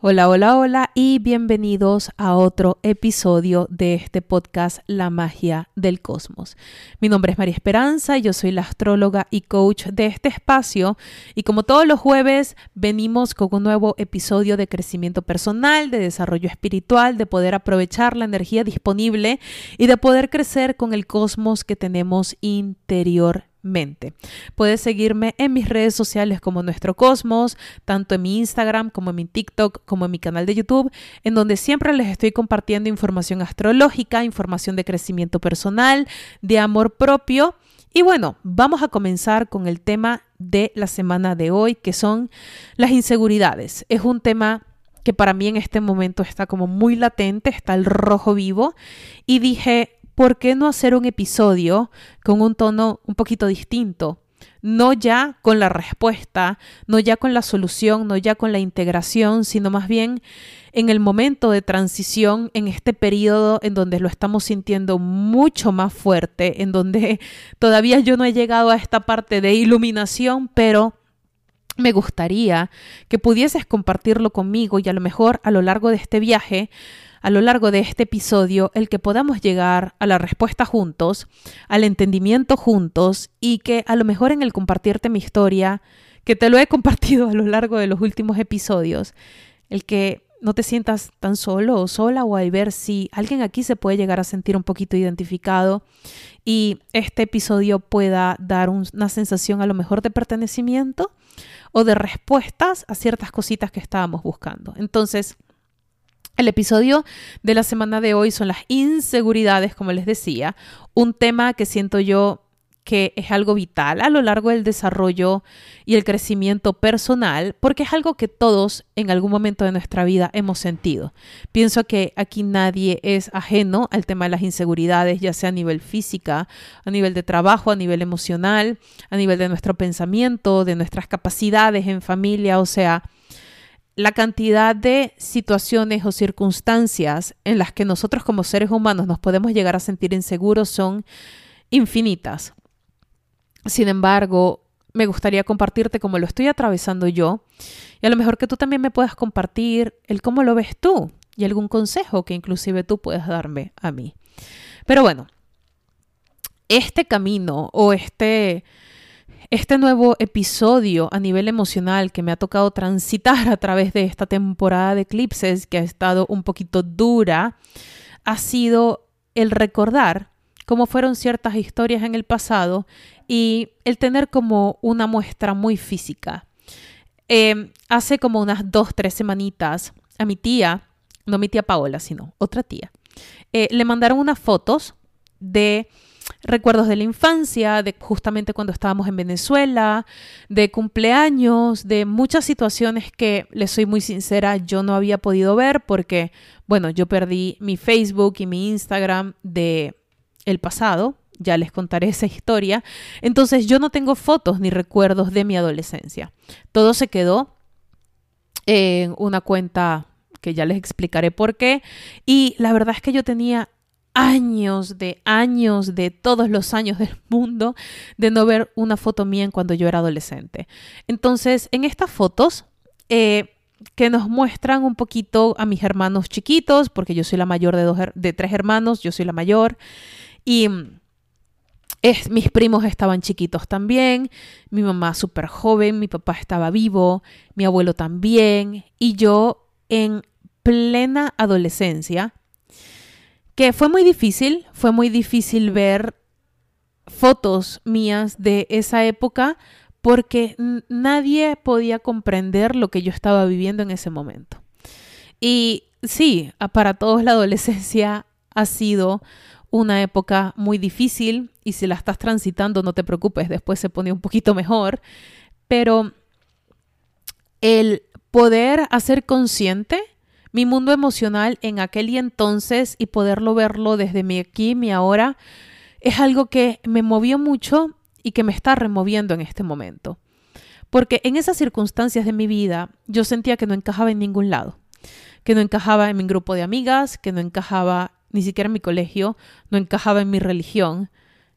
Hola, hola, hola y bienvenidos a otro episodio de este podcast La magia del cosmos. Mi nombre es María Esperanza, yo soy la astróloga y coach de este espacio y como todos los jueves venimos con un nuevo episodio de crecimiento personal, de desarrollo espiritual, de poder aprovechar la energía disponible y de poder crecer con el cosmos que tenemos interior mente. Puedes seguirme en mis redes sociales como Nuestro Cosmos, tanto en mi Instagram como en mi TikTok, como en mi canal de YouTube, en donde siempre les estoy compartiendo información astrológica, información de crecimiento personal, de amor propio. Y bueno, vamos a comenzar con el tema de la semana de hoy, que son las inseguridades. Es un tema que para mí en este momento está como muy latente, está el rojo vivo, y dije, ¿por qué no hacer un episodio con un tono un poquito distinto? No ya con la respuesta, no ya con la solución, no ya con la integración, sino más bien en el momento de transición, en este periodo en donde lo estamos sintiendo mucho más fuerte, en donde todavía yo no he llegado a esta parte de iluminación, pero me gustaría que pudieses compartirlo conmigo y a lo mejor a lo largo de este viaje a lo largo de este episodio el que podamos llegar a la respuesta juntos, al entendimiento juntos y que a lo mejor en el compartirte mi historia, que te lo he compartido a lo largo de los últimos episodios, el que no te sientas tan solo o sola o al ver si alguien aquí se puede llegar a sentir un poquito identificado y este episodio pueda dar una sensación a lo mejor de pertenecimiento o de respuestas a ciertas cositas que estábamos buscando. Entonces, el episodio de la semana de hoy son las inseguridades, como les decía, un tema que siento yo que es algo vital a lo largo del desarrollo y el crecimiento personal, porque es algo que todos en algún momento de nuestra vida hemos sentido. Pienso que aquí nadie es ajeno al tema de las inseguridades, ya sea a nivel física, a nivel de trabajo, a nivel emocional, a nivel de nuestro pensamiento, de nuestras capacidades en familia, o sea, la cantidad de situaciones o circunstancias en las que nosotros como seres humanos nos podemos llegar a sentir inseguros son infinitas. Sin embargo, me gustaría compartirte cómo lo estoy atravesando yo y a lo mejor que tú también me puedas compartir el cómo lo ves tú y algún consejo que inclusive tú puedas darme a mí. Pero bueno, este camino o este este nuevo episodio a nivel emocional que me ha tocado transitar a través de esta temporada de eclipses que ha estado un poquito dura, ha sido el recordar cómo fueron ciertas historias en el pasado y el tener como una muestra muy física. Em, hace como unas dos, tres semanitas a mi tía, no mi tía Paola, sino otra tía, eh, le mandaron unas fotos de recuerdos de la infancia, de justamente cuando estábamos en Venezuela, de cumpleaños, de muchas situaciones que, les soy muy sincera, yo no había podido ver porque, bueno, yo perdí mi Facebook y mi Instagram de el pasado, ya les contaré esa historia. Entonces yo no tengo fotos ni recuerdos de mi adolescencia. Todo se quedó en una cuenta que ya les explicaré por qué. Y la verdad es que yo tenía años de años de todos los años del mundo de no ver una foto mía cuando yo era adolescente. Entonces, en estas fotos eh, que nos muestran un poquito a mis hermanos chiquitos, porque yo soy la mayor de, dos, de tres hermanos, yo soy la mayor, y mm, mis primos estaban chiquitos también, mi mamá súper joven, mi papá estaba vivo, mi abuelo también, y yo en plena adolescencia que fue muy difícil, fue muy difícil ver fotos mías de esa época porque nadie podía comprender lo que yo estaba viviendo en ese momento. Y sí, para todos la adolescencia ha sido una época muy difícil y si la estás transitando no te preocupes, después se pone un poquito mejor, pero el poder hacer consciente mi mundo emocional en aquel y entonces y poderlo verlo desde mi aquí, mi ahora, es algo que me movió mucho y que me está removiendo en este momento. Porque en esas circunstancias de mi vida yo sentía que no encajaba en ningún lado, que no encajaba en mi grupo de amigas, que no encajaba ni siquiera en mi colegio, no encajaba en mi religión,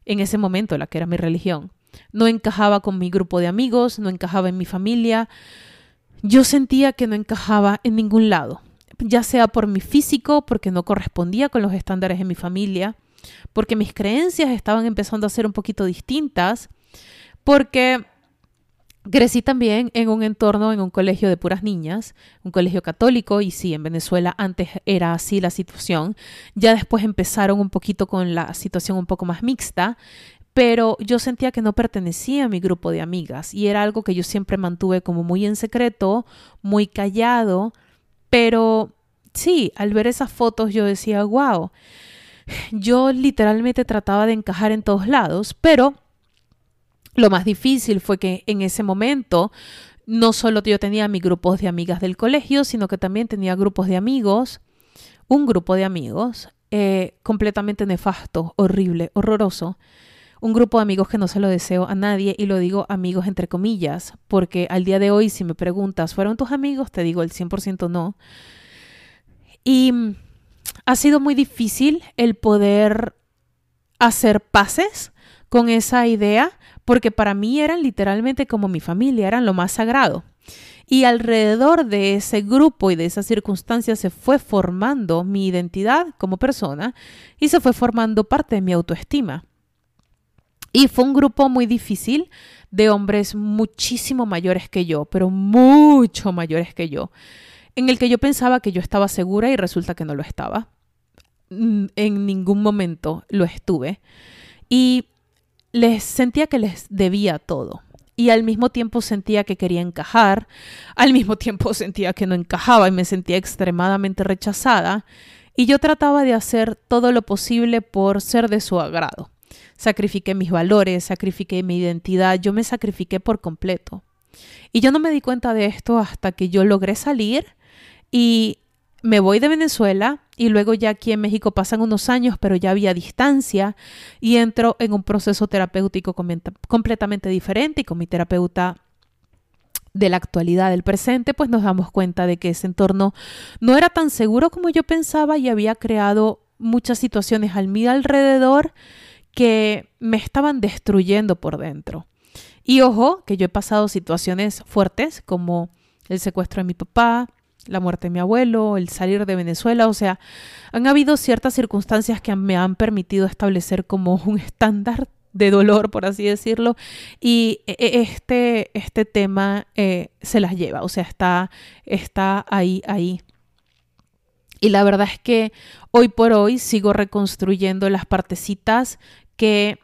en ese momento la que era mi religión, no encajaba con mi grupo de amigos, no encajaba en mi familia, yo sentía que no encajaba en ningún lado, ya sea por mi físico, porque no correspondía con los estándares de mi familia, porque mis creencias estaban empezando a ser un poquito distintas, porque Crecí también en un entorno, en un colegio de puras niñas, un colegio católico, y sí, en Venezuela antes era así la situación. Ya después empezaron un poquito con la situación un poco más mixta, pero yo sentía que no pertenecía a mi grupo de amigas y era algo que yo siempre mantuve como muy en secreto, muy callado, pero sí, al ver esas fotos yo decía, wow, yo literalmente trataba de encajar en todos lados, pero lo más difícil fue que en ese momento no solo yo tenía mis grupos de amigas del colegio, sino que también tenía grupos de amigos, un grupo de amigos eh, completamente nefasto, horrible, horroroso. Un grupo de amigos que no se lo deseo a nadie y lo digo amigos entre comillas, porque al día de hoy si me preguntas, ¿fueron tus amigos? Te digo el 100% no. Y ha sido muy difícil el poder hacer paces con esa idea porque para mí eran literalmente como mi familia, eran lo más sagrado. Y alrededor de ese grupo y de esas circunstancias se fue formando mi identidad como persona y se fue formando parte de mi autoestima. Y fue un grupo muy difícil de hombres muchísimo mayores que yo, pero mucho mayores que yo, en el que yo pensaba que yo estaba segura y resulta que no lo estaba. Mm, en ningún momento lo estuve. Y les sentía que les debía todo y al mismo tiempo sentía que quería encajar, al mismo tiempo sentía que no encajaba y me sentía extremadamente rechazada y yo trataba de hacer todo lo posible por ser de su agrado. Sacrifiqué mis valores, sacrifiqué mi identidad, yo me sacrifiqué por completo. Y yo no me di cuenta de esto hasta que yo logré salir y me voy de Venezuela y luego ya aquí en México pasan unos años, pero ya había distancia y entro en un proceso terapéutico completamente diferente y con mi terapeuta de la actualidad, del presente, pues nos damos cuenta de que ese entorno no era tan seguro como yo pensaba y había creado muchas situaciones al mí alrededor que me estaban destruyendo por dentro. Y ojo, que yo he pasado situaciones fuertes como el secuestro de mi papá, la muerte de mi abuelo, el salir de Venezuela, o sea, han habido ciertas circunstancias que me han permitido establecer como un estándar de dolor, por así decirlo, y e, e, este, este tema eh, se las lleva, o sea, está, está ahí, ahí. Y la verdad es que hoy por hoy sigo reconstruyendo las partecitas que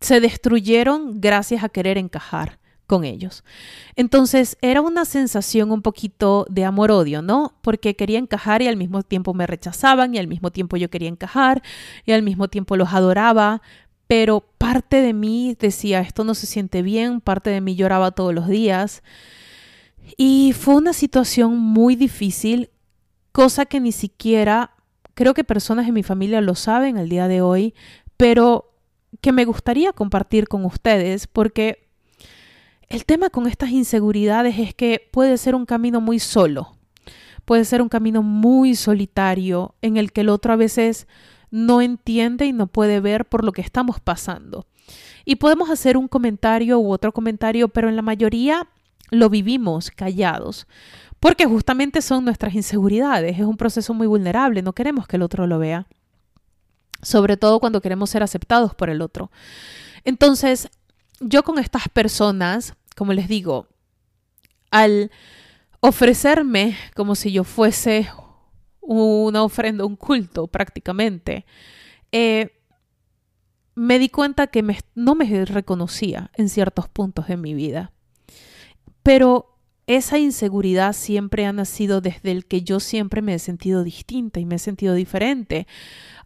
se destruyeron gracias a querer encajar con ellos. Entonces era una sensación un poquito de amor-odio, ¿no? Porque quería encajar y al mismo tiempo me rechazaban y al mismo tiempo yo quería encajar y al mismo tiempo los adoraba, pero parte de mí decía, esto no se siente bien, parte de mí lloraba todos los días. Y fue una situación muy difícil, cosa que ni siquiera creo que personas en mi familia lo saben al día de hoy, pero que me gustaría compartir con ustedes porque el tema con estas inseguridades es que puede ser un camino muy solo, puede ser un camino muy solitario en el que el otro a veces no entiende y no puede ver por lo que estamos pasando. Y podemos hacer un comentario u otro comentario, pero en la mayoría lo vivimos callados, porque justamente son nuestras inseguridades. Es un proceso muy vulnerable, no queremos que el otro lo vea, sobre todo cuando queremos ser aceptados por el otro. Entonces, yo con estas personas, como les digo, al ofrecerme como si yo fuese una ofrenda, un culto prácticamente, eh, me di cuenta que no me reconocía en ciertos puntos de mi vida. Pero esa inseguridad siempre ha nacido desde el que yo siempre me he sentido distinta y me he sentido diferente,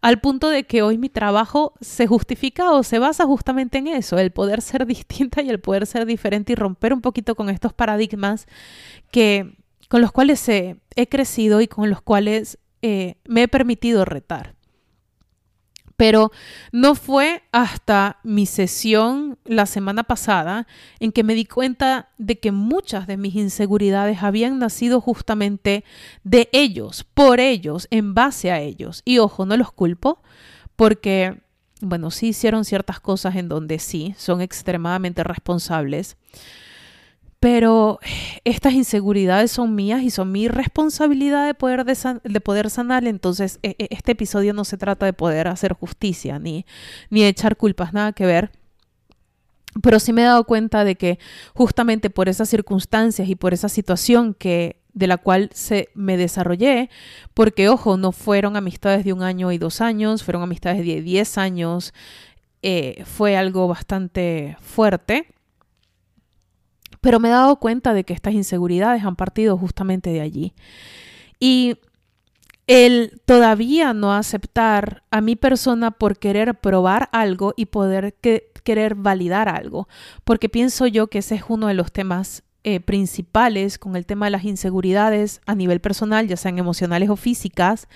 al punto de que hoy mi trabajo se justifica o se basa justamente en eso, el poder ser distinta y el poder ser diferente y romper un poquito con estos paradigmas que con los cuales he, crecido y con los cuales eh, me he permitido retar. Pero no fue hasta mi sesión la semana pasada en que me di cuenta de que muchas de mis inseguridades habían nacido justamente de ellos, por ellos, en base a ellos. Y ojo, no los culpo porque, bueno, sí hicieron ciertas cosas en donde sí, son extremadamente responsables pero estas inseguridades son mías y son mi responsabilidad de poder, de, poder sanar. Entonces, e, e, este episodio no se trata de poder hacer justicia ni, ni echar culpas, nada que ver. Pero sí me he dado cuenta de que justamente por esas circunstancias y por esa situación que de la cual se me desarrollé, porque ojo, no fueron amistades de un año y dos años, fueron amistades de diez años, eh, fue algo bastante fuerte pero me he dado cuenta de que estas inseguridades han partido justamente de allí. Y el todavía no aceptar a mi persona por querer probar algo y poder querer validar algo, porque pienso yo que ese es uno de los temas eh, principales con el tema de las inseguridades a nivel personal, ya sean emocionales o físicas,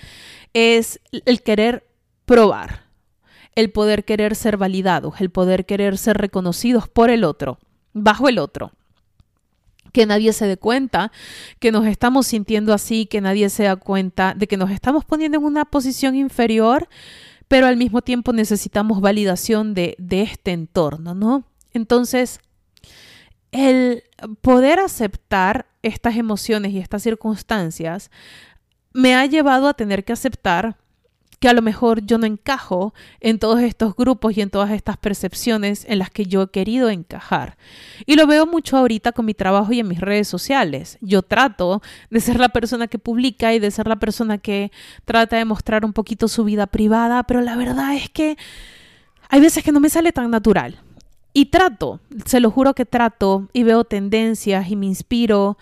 es el querer probar, el poder querer ser validados, el poder querer ser reconocidos por el otro, bajo el otro que nadie se dé cuenta que nos estamos sintiendo así, que nadie se da cuenta de que nos estamos poniendo en una posición inferior, pero al mismo tiempo necesitamos validación de, de este entorno, ¿no? Entonces, el poder aceptar estas emociones y estas circunstancias me ha llevado a tener que aceptar que a lo mejor yo no encajo en todos estos grupos y en todas estas percepciones en las que yo he querido encajar. Y lo veo mucho ahorita con mi trabajo y en mis redes sociales. Yo trato de ser la persona que publica y de ser la persona que trata de mostrar un poquito su vida privada, pero la verdad es que hay veces que no me sale tan natural. Y trato, se lo juro que trato y veo tendencias y me inspiro,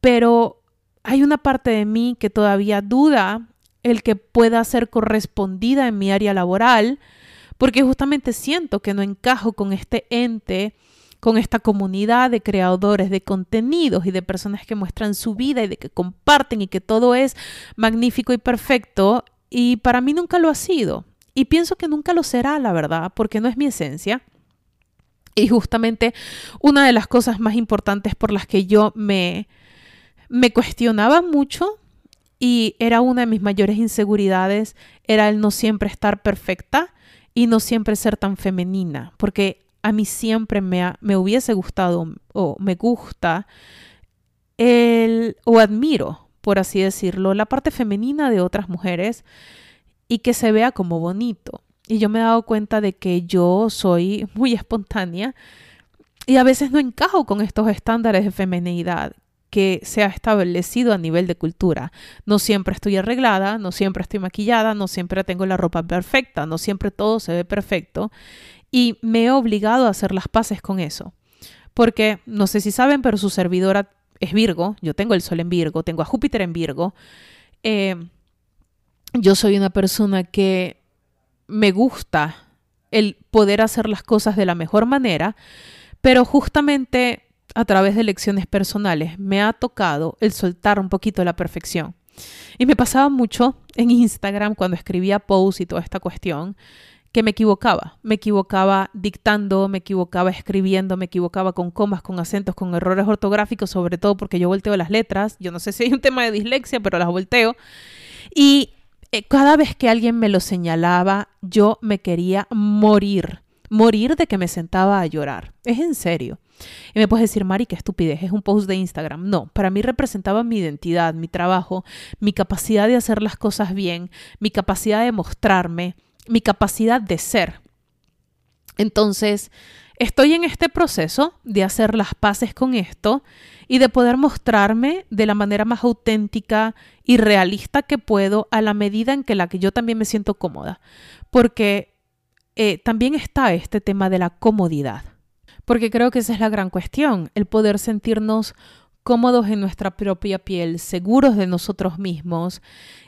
pero hay una parte de mí que todavía duda el que pueda ser correspondida en mi área laboral, porque justamente siento que no encajo con este ente, con esta comunidad de creadores de contenidos y de personas que muestran su vida y de que comparten y que todo es magnífico y perfecto, y para mí nunca lo ha sido. Y pienso que nunca lo será, la verdad, porque no es mi esencia. Y justamente una de las cosas más importantes por las que yo me, me cuestionaba mucho y era una de mis mayores inseguridades, era el no siempre estar perfecta y no siempre ser tan femenina, porque a mí siempre me, me hubiese gustado o me gusta el, o admiro, por así decirlo, la parte femenina de otras mujeres y que se vea como bonito. Y yo me he dado cuenta de que yo soy muy espontánea y a veces no encajo con estos estándares de feminidad que se ha establecido a nivel de cultura. No siempre estoy arreglada, no siempre estoy maquillada, no siempre tengo la ropa perfecta, no siempre todo se ve perfecto y me he obligado a hacer las paces con eso. Porque no sé si saben, pero su servidora es Virgo, yo tengo el Sol en Virgo, tengo a Júpiter en Virgo. Eh, yo soy una persona que me gusta el poder hacer las cosas de la mejor manera, pero justamente a través de lecciones personales me ha tocado el soltar un poquito la perfección. Y me pasaba mucho en Instagram cuando escribía posts y toda esta cuestión que me equivocaba. Me equivocaba dictando, me equivocaba escribiendo, me equivocaba con comas, con acentos, con errores ortográficos, sobre todo porque yo volteo las letras. Yo no sé si hay un tema de dislexia, pero las volteo. Y eh, cada vez que alguien me lo señalaba, yo me quería morir. Morir de que me sentaba a llorar. Es en serio. Y me puedes decir, Mari, qué estupidez, es un post de Instagram. No, para mí representaba mi identidad, mi trabajo, mi capacidad de hacer las cosas bien, mi capacidad de mostrarme, mi capacidad de ser. Entonces, estoy en este proceso de hacer las paces con esto y de poder mostrarme de la manera más auténtica y realista que puedo a la medida en que la que yo también me siento cómoda. Porque eh, también está este tema de la comodidad porque creo que esa es la gran cuestión, el poder sentirnos cómodos en nuestra propia piel, seguros de nosotros mismos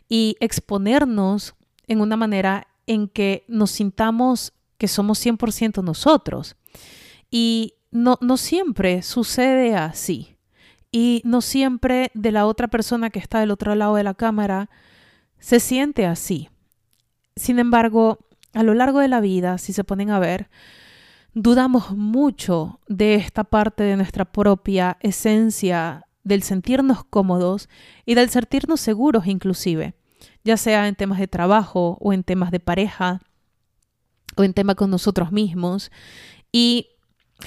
y exponernos en una manera en que nos sintamos que somos 100% nosotros. Y no, no siempre sucede así. Y no siempre de la otra persona que está del otro lado de la cámara se siente así. Sin embargo, a lo largo de la vida, si se ponen a ver, dudamos mucho de esta parte de nuestra propia esencia, del sentirnos cómodos y del sentirnos seguros inclusive, ya sea en temas de trabajo o en temas de pareja o en temas con nosotros mismos. Y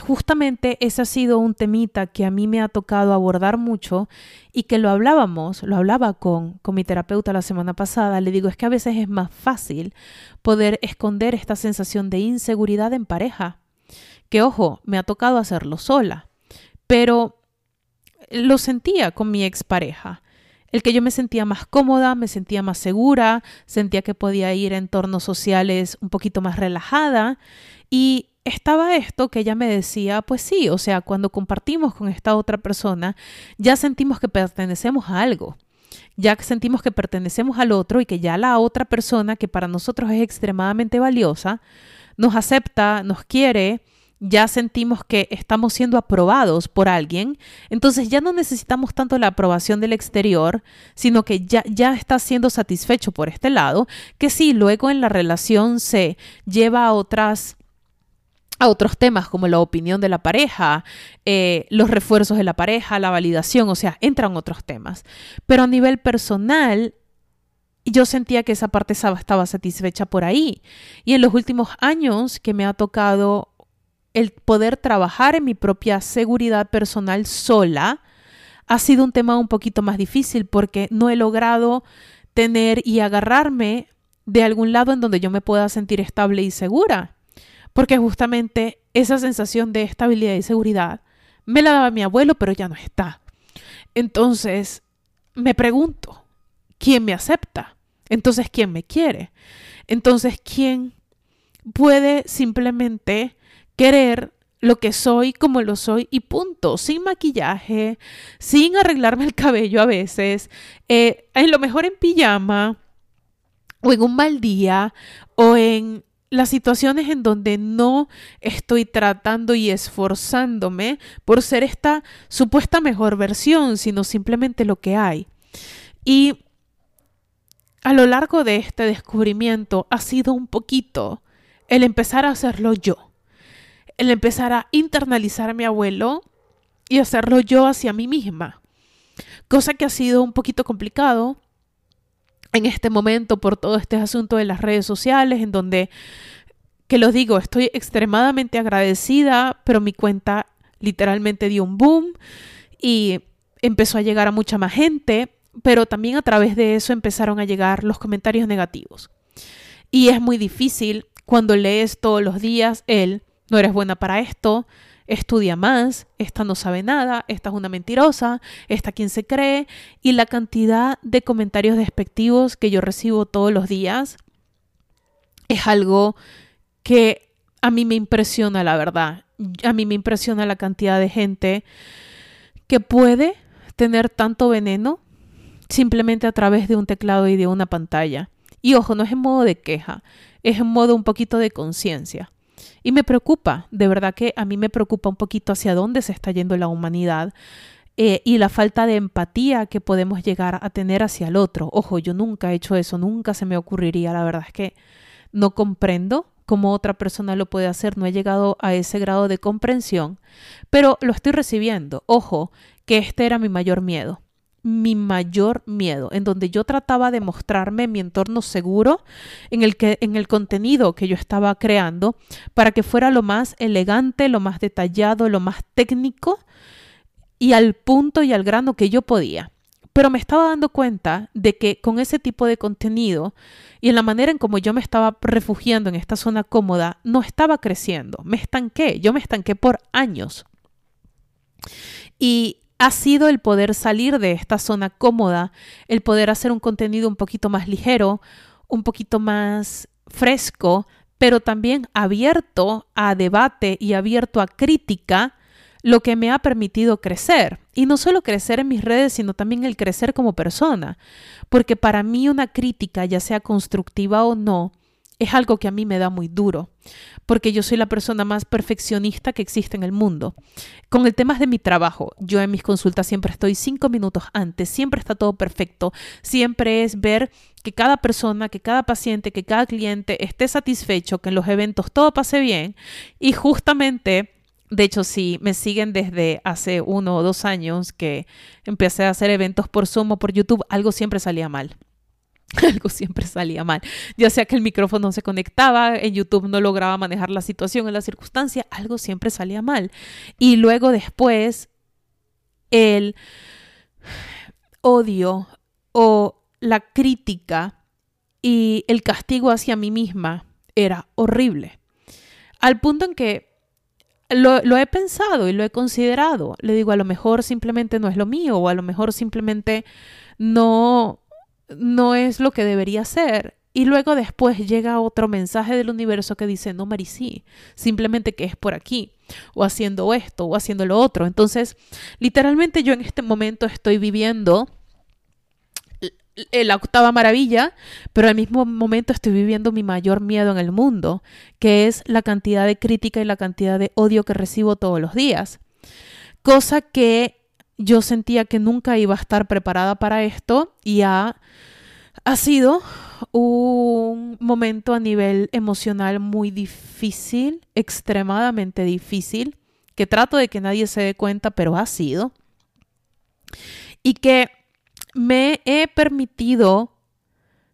justamente ese ha sido un temita que a mí me ha tocado abordar mucho y que lo hablábamos, lo hablaba con, con mi terapeuta la semana pasada, le digo, es que a veces es más fácil poder esconder esta sensación de inseguridad en pareja, que ojo, me ha tocado hacerlo sola, pero lo sentía con mi expareja. El que yo me sentía más cómoda, me sentía más segura, sentía que podía ir a entornos sociales un poquito más relajada y estaba esto que ella me decía, pues sí, o sea, cuando compartimos con esta otra persona, ya sentimos que pertenecemos a algo, ya sentimos que pertenecemos al otro y que ya la otra persona, que para nosotros es extremadamente valiosa, nos acepta, nos quiere, ya sentimos que estamos siendo aprobados por alguien, entonces ya no necesitamos tanto la aprobación del exterior, sino que ya, ya está siendo satisfecho por este lado, que sí, luego en la relación se lleva a otras a otros temas como la opinión de la pareja, eh, los refuerzos de la pareja, la validación, o sea, entran otros temas. Pero a nivel personal, yo sentía que esa parte estaba satisfecha por ahí. Y en los últimos años que me ha tocado el poder trabajar en mi propia seguridad personal sola, ha sido un tema un poquito más difícil porque no he logrado tener y agarrarme de algún lado en donde yo me pueda sentir estable y segura. Porque justamente esa sensación de estabilidad y seguridad me la daba mi abuelo, pero ya no está. Entonces, me pregunto, ¿quién me acepta? Entonces, ¿quién me quiere? Entonces, ¿quién puede simplemente querer lo que soy como lo soy y punto, sin maquillaje, sin arreglarme el cabello a veces, eh, en lo mejor en pijama o en un mal día o en las situaciones en donde no estoy tratando y esforzándome por ser esta supuesta mejor versión, sino simplemente lo que hay. Y a lo largo de este descubrimiento ha sido un poquito el empezar a hacerlo yo, el empezar a internalizar a mi abuelo y hacerlo yo hacia mí misma, cosa que ha sido un poquito complicado en este momento por todo este asunto de las redes sociales, en donde, que los digo, estoy extremadamente agradecida, pero mi cuenta literalmente dio un boom y empezó a llegar a mucha más gente, pero también a través de eso empezaron a llegar los comentarios negativos. Y es muy difícil cuando lees todos los días el no eres buena para esto, estudia más, esta no sabe nada, esta es una mentirosa, esta quien se cree, y la cantidad de comentarios despectivos que yo recibo todos los días es algo que a mí me impresiona, la verdad. A mí me impresiona la cantidad de gente que puede tener tanto veneno simplemente a través de un teclado y de una pantalla. Y ojo, no es en modo de queja, es en modo un poquito de conciencia. Y me preocupa, de verdad que a mí me preocupa un poquito hacia dónde se está yendo la humanidad eh, y la falta de empatía que podemos llegar a tener hacia el otro. Ojo, yo nunca he hecho eso, nunca se me ocurriría, la verdad es que no comprendo cómo otra persona lo puede hacer, no he llegado a ese grado de comprensión, pero lo estoy recibiendo. Ojo, que este era mi mayor miedo mi mayor miedo, en donde yo trataba de mostrarme mi entorno seguro en el que en el contenido que yo estaba creando para que fuera lo más elegante, lo más detallado, lo más técnico y al punto y al grano que yo podía. Pero me estaba dando cuenta de que con ese tipo de contenido y en la manera en como yo me estaba refugiando en esta zona cómoda, no estaba creciendo, me estanqué, yo me estanqué por años. Y ha sido el poder salir de esta zona cómoda, el poder hacer un contenido un poquito más ligero, un poquito más fresco, pero también abierto a debate y abierto a crítica, lo que me ha permitido crecer. Y no solo crecer en mis redes, sino también el crecer como persona. Porque para mí una crítica, ya sea constructiva o no, es algo que a mí me da muy duro, porque yo soy la persona más perfeccionista que existe en el mundo. Con el tema de mi trabajo, yo en mis consultas siempre estoy cinco minutos antes, siempre está todo perfecto, siempre es ver que cada persona, que cada paciente, que cada cliente esté satisfecho, que en los eventos todo pase bien y justamente... De hecho, si me siguen desde hace uno o dos años que empecé a hacer eventos por Zoom o por YouTube, algo siempre salía mal. algo siempre salía mal. Ya sea que el micrófono no se conectaba, en YouTube no lograba manejar la situación en la circunstancia, algo siempre salía mal. Y luego después el odio o la crítica y el castigo hacia mí misma era horrible. Al punto en que lo, lo, he pensado y lo he considerado. Le digo, a lo mejor simplemente no es lo mío o a lo mejor simplemente no, no es lo que debería ser. Y luego después llega otro mensaje del universo que dice, no, Marisí, simplemente que es por aquí, o haciendo esto, o haciendo lo otro. Entonces, literalmente yo en este momento estoy viviendo la octava maravilla, pero al mismo momento estoy viviendo mi mayor miedo en el mundo, que es la cantidad de crítica y la cantidad de odio que recibo todos los días. Cosa que yo sentía que nunca iba a estar preparada para esto y ha, ha sido un momento a nivel emocional muy difícil, extremadamente difícil, que trato de que nadie se dé cuenta, pero ha sido. Y que me he permitido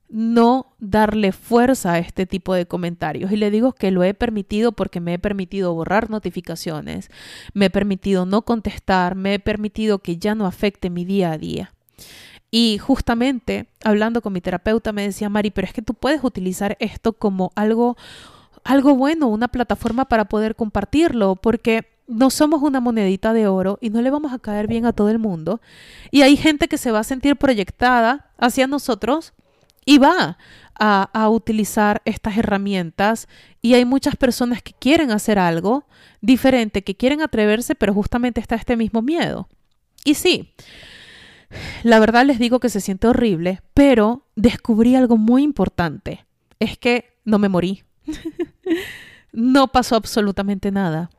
no darle fuerza a este tipo de comentarios. Y le digo que lo he permitido porque me he permitido borrar notificaciones, me he permitido no contestar, me he permitido que ya no afecte mi día a día. Y justamente hablando con mi terapeuta me decía, Mari, pero es que tú puedes utilizar esto como algo, algo bueno, una plataforma para poder compartirlo, porque no somos una monedita de oro y no le vamos a caer bien a todo el mundo. Y hay gente que se va a sentir proyectada hacia nosotros y va a, utilizar estas herramientas y hay muchas personas que quieren hacer algo diferente, que quieren atreverse, pero justamente está este mismo miedo. Y sí, la verdad les digo que se siente horrible, pero descubrí algo muy importante. Es que no me morí. no pasó absolutamente nada.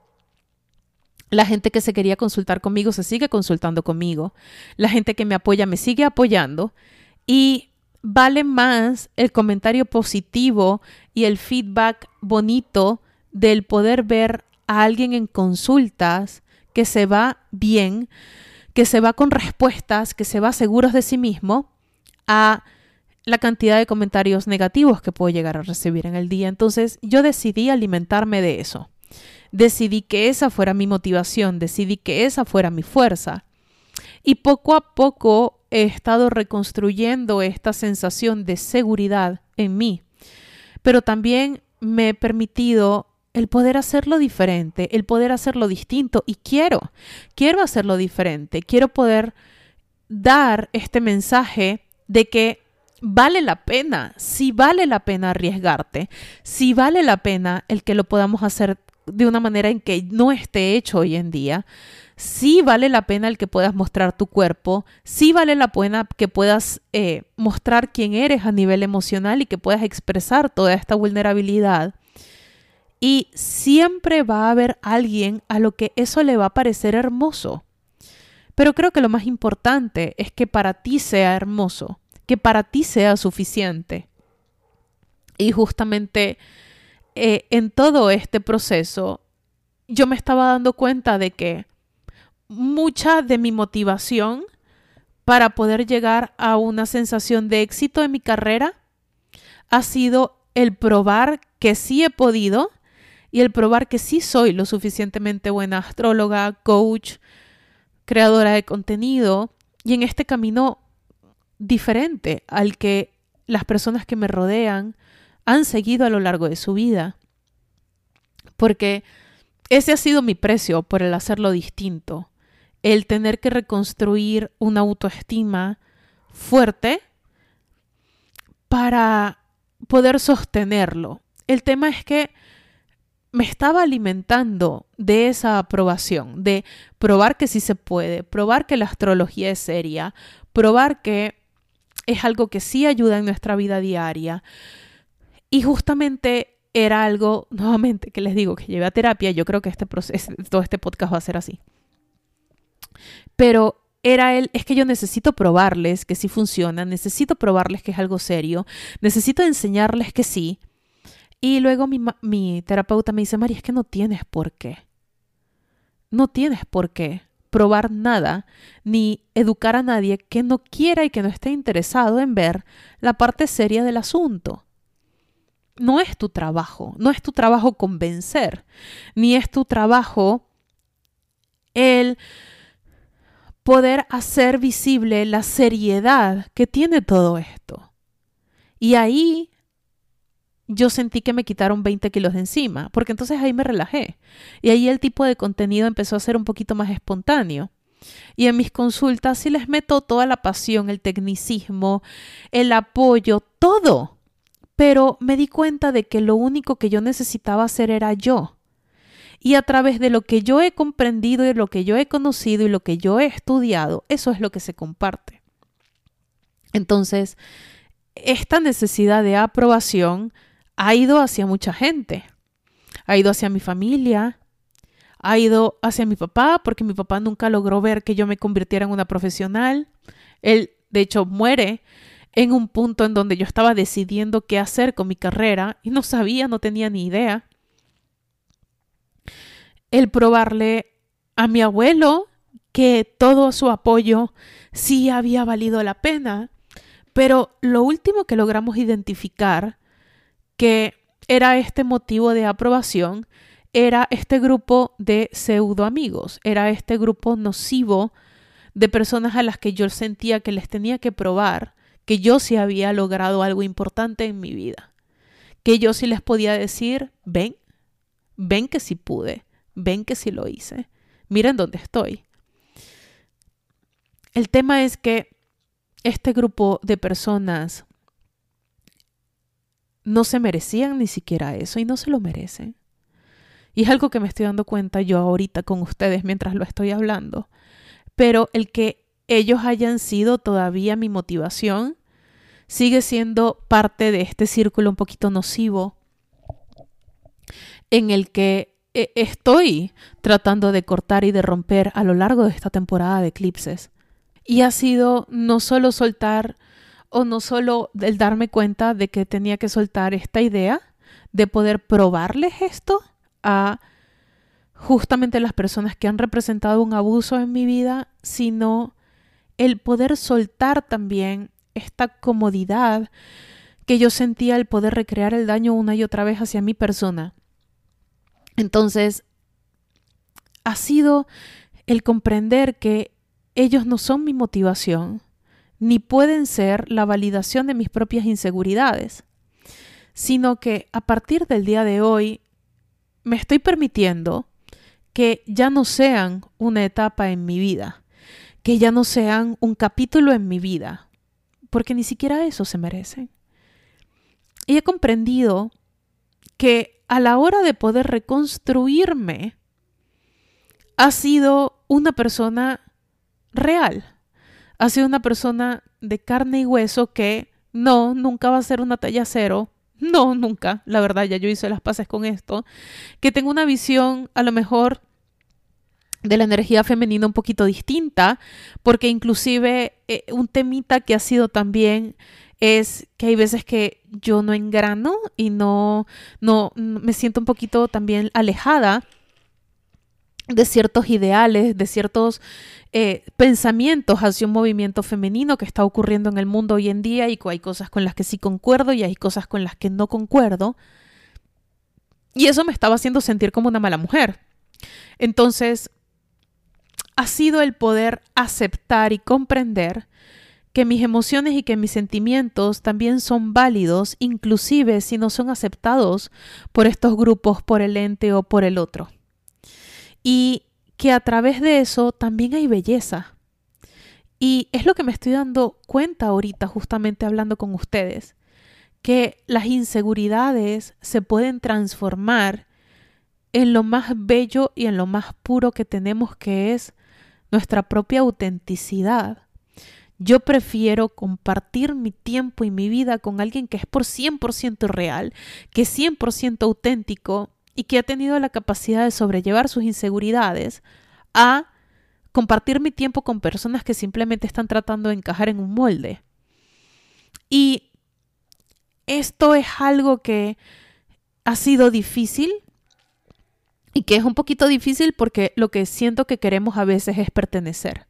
La gente que se quería consultar conmigo se sigue consultando conmigo. La gente que me apoya me sigue apoyando. Y vale más el comentario positivo y el feedback bonito del poder ver a alguien en consultas que se va bien, que se va con respuestas, que se va seguros de sí mismo, a la cantidad de comentarios negativos que puedo llegar a recibir en el día. Entonces yo decidí alimentarme de eso. Decidí que esa fuera mi motivación, decidí que esa fuera mi fuerza. Y poco a poco he estado reconstruyendo esta sensación de seguridad en mí, pero también me he permitido el poder hacerlo diferente, el poder hacerlo distinto y quiero, quiero hacerlo diferente, quiero poder dar este mensaje de que vale la pena, si vale la pena arriesgarte, si vale la pena el que lo podamos hacer de una manera en que no esté hecho hoy en día, sí vale la pena el que puedas mostrar tu cuerpo, sí vale la pena que puedas eh, mostrar quién eres a nivel emocional y que puedas expresar toda esta vulnerabilidad. Y siempre va a haber alguien a lo que eso le va a parecer hermoso. Pero creo que lo más importante es que para ti sea hermoso, que para ti sea suficiente. Y justamente eh, en todo este proceso, yo me estaba dando cuenta de que mucha de mi motivación para poder llegar a una sensación de éxito en mi carrera ha sido el probar que sí he podido y el probar que sí soy lo suficientemente buena astróloga, coach, creadora de contenido y en este camino diferente al que las personas que me rodean han seguido a lo largo de su vida. Porque ese ha sido mi precio por el hacerlo distinto el tener que reconstruir una autoestima fuerte para poder sostenerlo. El tema es que me estaba alimentando de esa aprobación, de probar que sí se puede, probar que la astrología es seria, probar que es algo que sí ayuda en nuestra vida diaria. Y justamente era algo, nuevamente, que les digo, que llevé a terapia, yo creo que este proceso, todo este podcast va a ser así. Pero era él, es que yo necesito probarles que sí funciona, necesito probarles que es algo serio, necesito enseñarles que sí, y luego mi, terapeuta me dice, María, es que no tienes por qué. No tienes por qué probar nada ni educar a nadie que no quiera y que no esté interesado en ver la parte seria del asunto. No es tu trabajo, no es tu trabajo convencer, ni es tu trabajo el poder hacer visible la seriedad que tiene todo esto. Y ahí yo sentí que me quitaron 20 kilos de encima, porque entonces ahí me relajé. Y ahí el tipo de contenido empezó a ser un poquito más espontáneo. Y en mis consultas sí les meto toda la pasión, el tecnicismo, el apoyo, todo. Pero me di cuenta de que lo único que yo necesitaba hacer era yo. Y a través de lo que yo he comprendido y lo que yo he conocido y lo que yo he estudiado, eso es lo que se comparte. Entonces, esta necesidad de aprobación ha ido hacia mucha gente. Ha ido hacia mi familia, ha ido hacia mi papá, porque mi papá nunca logró ver que yo me convirtiera en una profesional. Él, de hecho, muere en un punto en donde yo estaba decidiendo qué hacer con mi carrera y no sabía, no tenía ni idea. El probarle a mi abuelo que todo su apoyo sí había valido la pena, pero lo último que logramos identificar que era este motivo de aprobación, era este grupo de pseudo amigos, era este grupo nocivo de personas a las que yo sentía que les tenía que probar que yo sí había logrado algo importante en mi vida, que yo sí les podía decir, ven, ven que sí pude, ven que sí lo hice, miren dónde estoy. El tema es que este grupo de personas no se merecían ni siquiera eso y no se lo merecen. Y es algo que me estoy dando cuenta yo ahorita con ustedes mientras lo estoy hablando. Pero el que ellos hayan sido todavía mi motivación sigue siendo parte de este círculo un poquito nocivo en el que eh, estoy tratando de cortar y de romper a lo largo de esta temporada de eclipses. Y ha sido no solo soltar o no solo el darme cuenta de que tenía que soltar esta idea de poder probarles esto a justamente las personas que han representado un abuso en mi vida, sino el poder soltar también esta comodidad que yo sentía el poder recrear el daño una y otra vez hacia mi persona. Entonces, ha sido el comprender que ellos no son mi motivación, ni pueden ser la validación de mis propias inseguridades, sino que a partir del día de hoy me estoy permitiendo que ya no sean una etapa en mi vida, que ya no sean un capítulo en mi vida, porque ni siquiera eso se merecen. Y he comprendido que a la hora de poder reconstruirme, ha sido una persona real, ha sido una persona de carne y hueso que no, nunca va a ser una talla cero. No, nunca. La verdad, ya yo hice las paces con esto. Que tengo una visión a lo mejor de la energía femenina un poquito distinta, porque inclusive eh, un temita que ha sido también es que hay veces que yo no engrano y no, no me siento un poquito también alejada de ciertos ideales, de ciertos eh, pensamientos hacia un movimiento femenino que está ocurriendo en el mundo hoy en día y hay cosas con las que sí concuerdo y hay cosas con las que no concuerdo. Y eso me estaba haciendo sentir como una mala mujer. Entonces, ha sido el poder aceptar y comprender que mis emociones y que mis sentimientos también son válidos, inclusive si no son aceptados por estos grupos, por el ente o por el otro y que a través de eso también hay belleza. Y es lo que me estoy dando cuenta ahorita justamente hablando con ustedes, que las inseguridades se pueden transformar en lo más bello y en lo más puro que tenemos, que es nuestra propia autenticidad. Yo prefiero compartir mi tiempo y mi vida con alguien que es por 100% real, que es 100% auténtico y que ha tenido la capacidad de sobrellevar sus inseguridades, a compartir mi tiempo con personas que simplemente están tratando de encajar en un molde. Y esto es algo que ha sido difícil y que es un poquito difícil porque lo que siento que queremos a veces es pertenecer.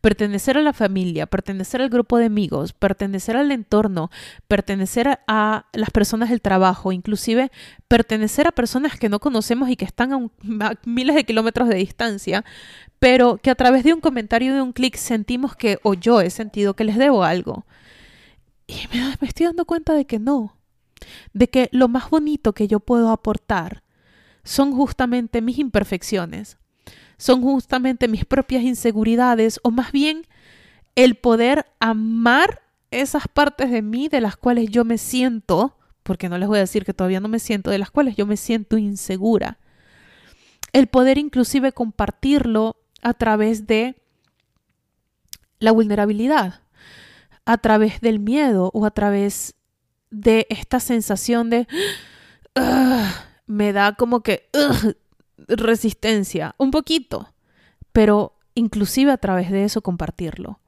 Pertenecer a la familia, pertenecer al grupo de amigos, pertenecer al entorno, pertenecer a las personas del trabajo, inclusive pertenecer a personas que no conocemos y que están a, miles de kilómetros de distancia, pero que a través de un comentario, de un clic, sentimos que, o yo he sentido que les debo algo. Y me, me estoy dando cuenta de que no, de que lo más bonito que yo puedo aportar son justamente mis imperfecciones, son justamente mis propias inseguridades o más bien el poder amar esas partes de mí de las cuales yo me siento, porque no les voy a decir que todavía no me siento, de las cuales yo me siento insegura. El poder inclusive compartirlo a través de la vulnerabilidad, a través del miedo o a través de esta sensación de me da como que resistencia, un poquito, pero inclusive a través de eso compartirlo.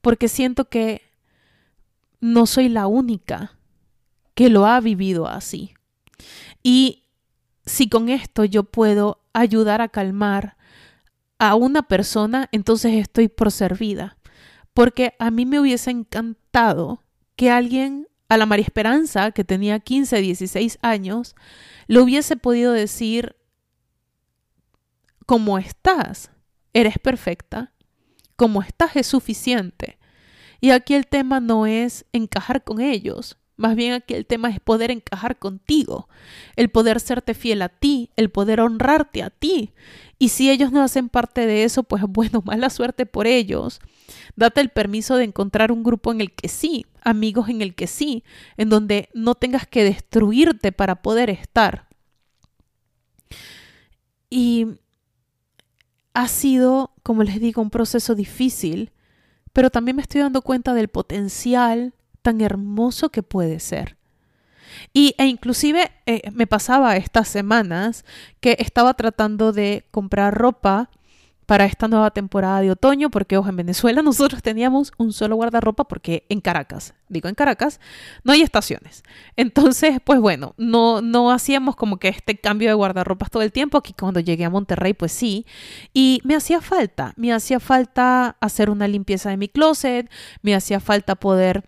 Porque siento que no soy la única que lo ha vivido así. Y si con esto yo puedo ayudar a calmar a una persona, entonces estoy por servida. Porque a mí me hubiese encantado que alguien, a la María Esperanza, que tenía 15, 16 años, lo hubiese podido decir como estás, eres perfecta, como estás es suficiente. Y aquí el tema no es encajar con ellos, más bien aquí el tema es poder encajar contigo, el poder serte fiel a ti, el poder honrarte a ti. Y si ellos no hacen parte de eso, pues bueno, mala suerte por ellos. Date el permiso de encontrar un grupo en el que sí, amigos en el que sí, en donde no tengas que destruirte para poder estar. Y ha sido, como les digo, un proceso difícil, pero también me estoy dando cuenta del potencial tan hermoso que puede ser. Y, e inclusive eh, me pasaba estas semanas que estaba tratando de comprar ropa para esta nueva temporada de otoño, porque ojo, en Venezuela nosotros teníamos un solo guardarropa porque en Caracas, digo en Caracas, no hay estaciones. Entonces, pues bueno, no, no hacíamos como que este cambio de guardarropas todo el tiempo. Aquí cuando llegué a Monterrey, pues sí. Y me hacía falta, me hacía falta hacer una limpieza de mi closet, me hacía falta poder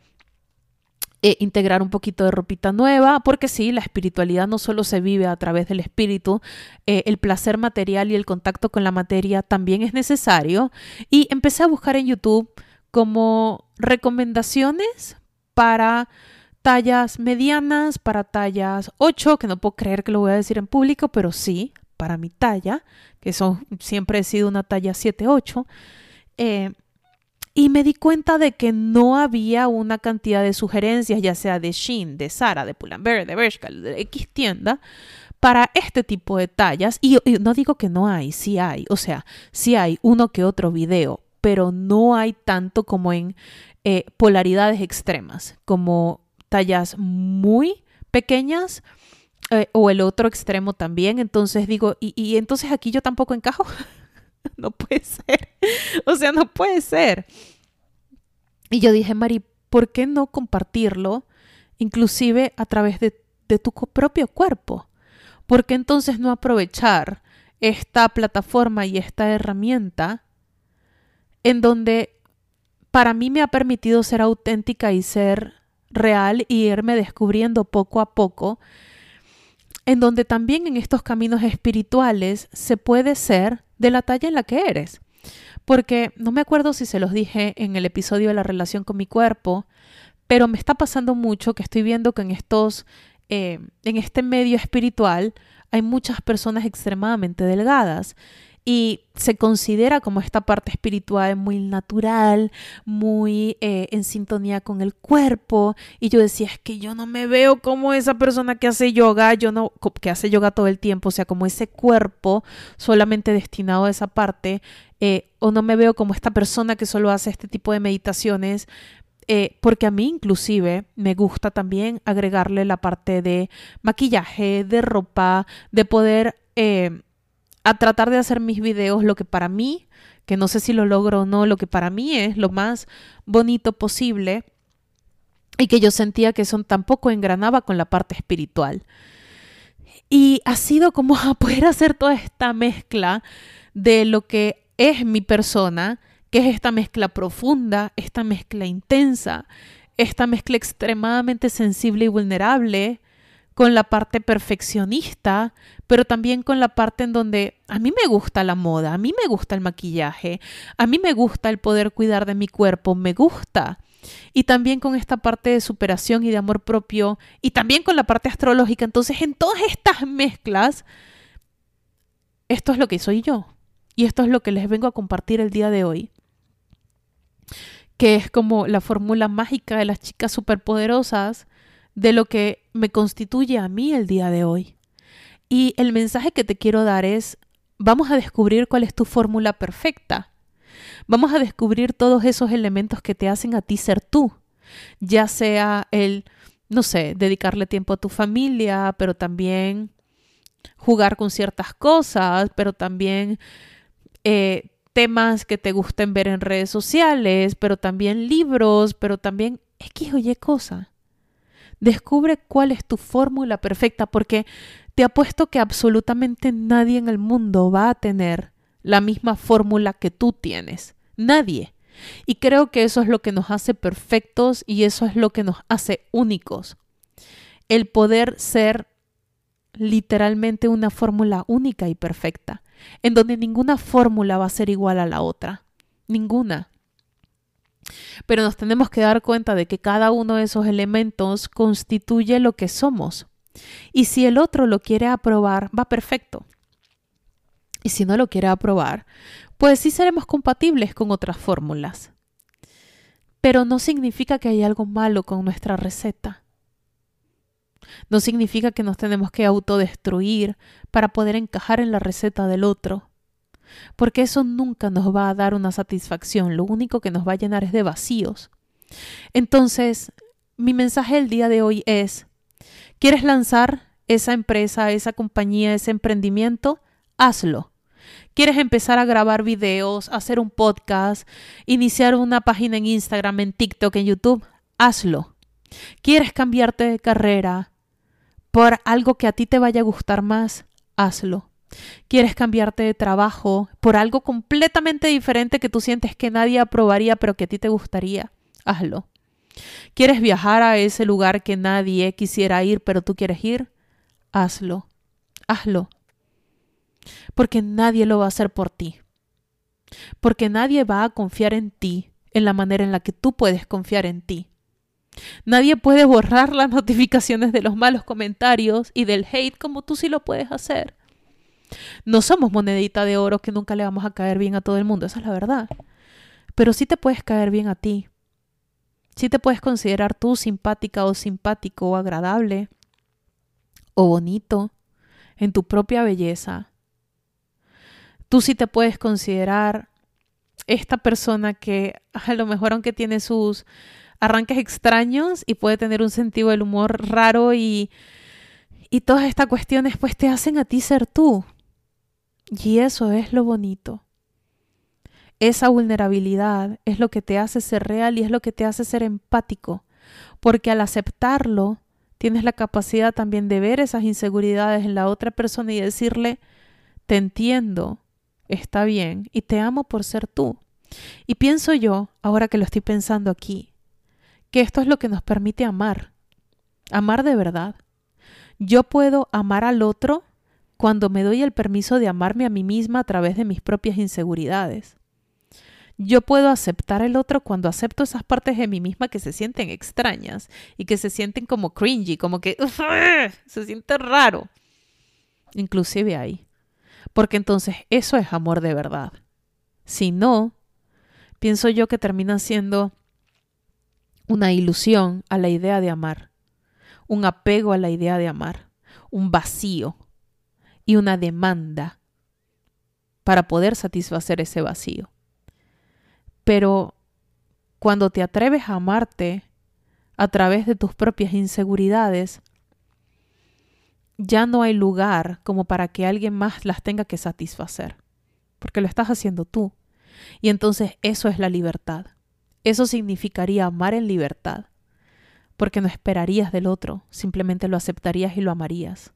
eh, integrar un poquito de ropita nueva, porque sí, la espiritualidad no solo se vive a través del espíritu, eh, el placer material y el contacto con la materia también es necesario. Y empecé a buscar en YouTube como recomendaciones para tallas medianas, para tallas 8, que no puedo creer que lo voy a decir en público, pero sí, para mi talla, que son, siempre he sido una talla 7-8. Eh, y me di cuenta de que no había una cantidad de sugerencias, ya sea de Shein, de Zara, de Pull&Bear, de Bershka, de X tienda, para este tipo de tallas. Y, no digo que no hay, sí hay. O sea, sí hay uno que otro video, pero no hay tanto como en eh, polaridades extremas, como tallas muy pequeñas eh, o el otro extremo también. Entonces digo, y entonces aquí yo tampoco encajo. no puede ser. O sea, no puede ser. Y yo dije, Mari, ¿por qué no compartirlo inclusive a través de, de tu propio cuerpo? ¿Por qué entonces no aprovechar esta plataforma y esta herramienta en donde para mí me ha permitido ser auténtica y ser real y irme descubriendo poco a poco, en donde también en estos caminos espirituales se puede ser de la talla en la que eres. Porque no me acuerdo si se los dije en el episodio de la relación con mi cuerpo, pero me está pasando mucho que estoy viendo que en estos, eh, en este medio espiritual, hay muchas personas extremadamente delgadas. Y se considera como esta parte espiritual muy natural, muy eh, en sintonía con el cuerpo. Y yo decía, es que yo no me veo como esa persona que hace yoga, yo no, que hace yoga todo el tiempo, o sea, como ese cuerpo solamente destinado a esa parte, eh, o no me veo como esta persona que solo hace este tipo de meditaciones. Eh, porque a mí inclusive me gusta también agregarle la parte de maquillaje, de ropa, de poder a tratar de hacer mis videos lo que para mí, que no sé si lo logro o no, lo que para mí es lo más bonito posible y que yo sentía que eso tampoco engranaba con la parte espiritual. Y ha sido como a poder hacer toda esta mezcla de lo que es mi persona, que es esta mezcla profunda, esta mezcla intensa, esta mezcla extremadamente sensible y vulnerable, con la parte perfeccionista, pero también con la parte en donde a mí me gusta la moda, a mí me gusta el maquillaje, a mí me gusta el poder cuidar de mi cuerpo, me gusta. Y también con esta parte de superación y de amor propio, y también con la parte astrológica. Entonces, en todas estas mezclas, esto es lo que soy yo. Y esto es lo que les vengo a compartir el día de hoy. Que es como la fórmula mágica de las chicas superpoderosas de lo que me constituye a mí el día de hoy. Y el mensaje que te quiero dar es, vamos a descubrir cuál es tu fórmula perfecta. Vamos a descubrir todos esos elementos que te hacen a ti ser tú, ya sea el, no sé, dedicarle tiempo a tu familia, pero también jugar con ciertas cosas, pero también eh, temas que te gusten ver en redes sociales, pero también libros, pero también X o Y cosa. Descubre cuál es tu fórmula perfecta porque te apuesto que absolutamente nadie en el mundo va a tener la misma fórmula que tú tienes. Nadie. Y creo que eso es lo que nos hace perfectos y eso es lo que nos hace únicos. El poder ser literalmente una fórmula única y perfecta, en donde ninguna fórmula va a ser igual a la otra. Ninguna. Pero nos tenemos que dar cuenta de que cada uno de esos elementos constituye lo que somos. Y si el otro lo quiere aprobar, va perfecto. Y si no lo quiere aprobar, pues sí seremos compatibles con otras fórmulas. Pero no significa que hay algo malo con nuestra receta. No significa que nos tenemos que autodestruir para poder encajar en la receta del otro porque eso nunca nos va a dar una satisfacción, lo único que nos va a llenar es de vacíos. Entonces, mi mensaje del día de hoy es, ¿quieres lanzar esa empresa, esa compañía, ese emprendimiento? Hazlo. ¿Quieres empezar a grabar videos, hacer un podcast, iniciar una página en Instagram, en TikTok, en YouTube? Hazlo. ¿Quieres cambiarte de carrera por algo que a ti te vaya a gustar más? Hazlo. ¿Quieres cambiarte de trabajo por algo completamente diferente que tú sientes que nadie aprobaría pero que a ti te gustaría? Hazlo. ¿Quieres viajar a ese lugar que nadie quisiera ir pero tú quieres ir? Hazlo. Hazlo. Porque nadie lo va a hacer por ti. Porque nadie va a confiar en ti en la manera en la que tú puedes confiar en ti. Nadie puede borrar las notificaciones de los malos comentarios y del hate como tú sí lo puedes hacer. No somos monedita de oro que nunca le vamos a caer bien a todo el mundo, esa es la verdad. Pero sí te puedes caer bien a ti. Sí te puedes considerar tú simpática o simpático o agradable o bonito en tu propia belleza. Tú sí te puedes considerar esta persona que a lo mejor aunque tiene sus arranques extraños y puede tener un sentido del humor raro y, y todas estas cuestiones pues te hacen a ti ser tú. Y eso es lo bonito. Esa vulnerabilidad es lo que te hace ser real y es lo que te hace ser empático, porque al aceptarlo, tienes la capacidad también de ver esas inseguridades en la otra persona y decirle, te entiendo, está bien, y te amo por ser tú. Y pienso yo, ahora que lo estoy pensando aquí, que esto es lo que nos permite amar, amar de verdad. Yo puedo amar al otro cuando me doy el permiso de amarme a mí misma a través de mis propias inseguridades. Yo puedo aceptar el otro cuando acepto esas partes de mí misma que se sienten extrañas y que se sienten como cringy, como que se siente raro. Inclusive ahí. porque entonces eso es amor de verdad. Si no, pienso yo que termina siendo una ilusión a la idea de amar, un apego a la idea de amar, un vacío y una demanda para poder satisfacer ese vacío. Pero cuando te atreves a amarte a través de tus propias inseguridades, ya no hay lugar como para que alguien más las tenga que satisfacer, porque lo estás haciendo tú. Y entonces eso es la libertad. Eso significaría amar en libertad, porque no esperarías del otro, simplemente lo aceptarías y lo amarías.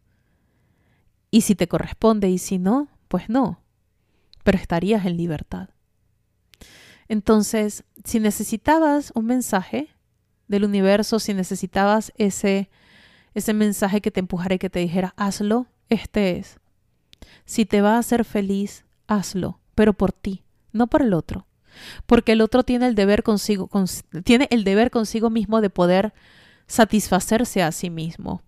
Y si te corresponde y si no, pues no, pero estarías en libertad. Entonces, si necesitabas un mensaje del universo, si necesitabas ese ese mensaje que te empujara y que te dijera, hazlo, este es. Si te va a hacer feliz, hazlo, pero por ti, no por el otro. Porque el otro tiene el deber consigo, tiene el deber consigo mismo de poder satisfacerse a sí mismo.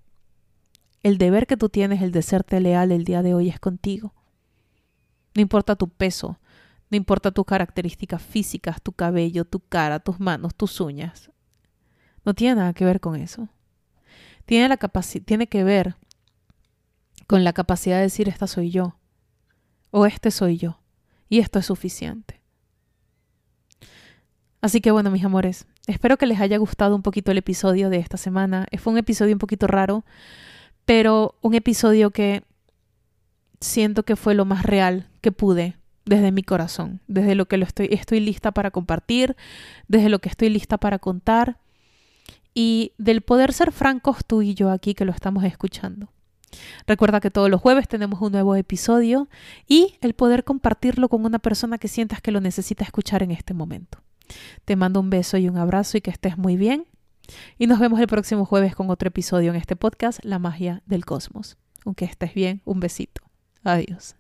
El deber que tú tienes, el de serte leal el día de hoy es contigo. No importa tu peso, no importa tus características físicas, tu cabello, tu cara, tus manos, tus uñas. No tiene nada que ver con eso tiene, la tiene que ver con la capacidad de decir esta soy yo o este soy yo y esto es suficiente. Así que bueno, mis amores, espero que les haya gustado un poquito el episodio de esta semana. Fue un episodio un poquito raro, pero un episodio que siento que fue lo más real que pude desde mi corazón, desde lo que lo estoy, estoy lista para compartir, desde lo que estoy lista para contar y del poder ser francos tú y yo aquí que lo estamos escuchando. Recuerda que todos los jueves tenemos un nuevo episodio y el poder compartirlo con una persona que sientas que lo necesita escuchar en este momento. Te mando un beso y un abrazo y que estés muy bien. Y nos vemos el próximo jueves con otro episodio en este podcast, La magia del cosmos. Aunque estés bien, un besito. Adiós.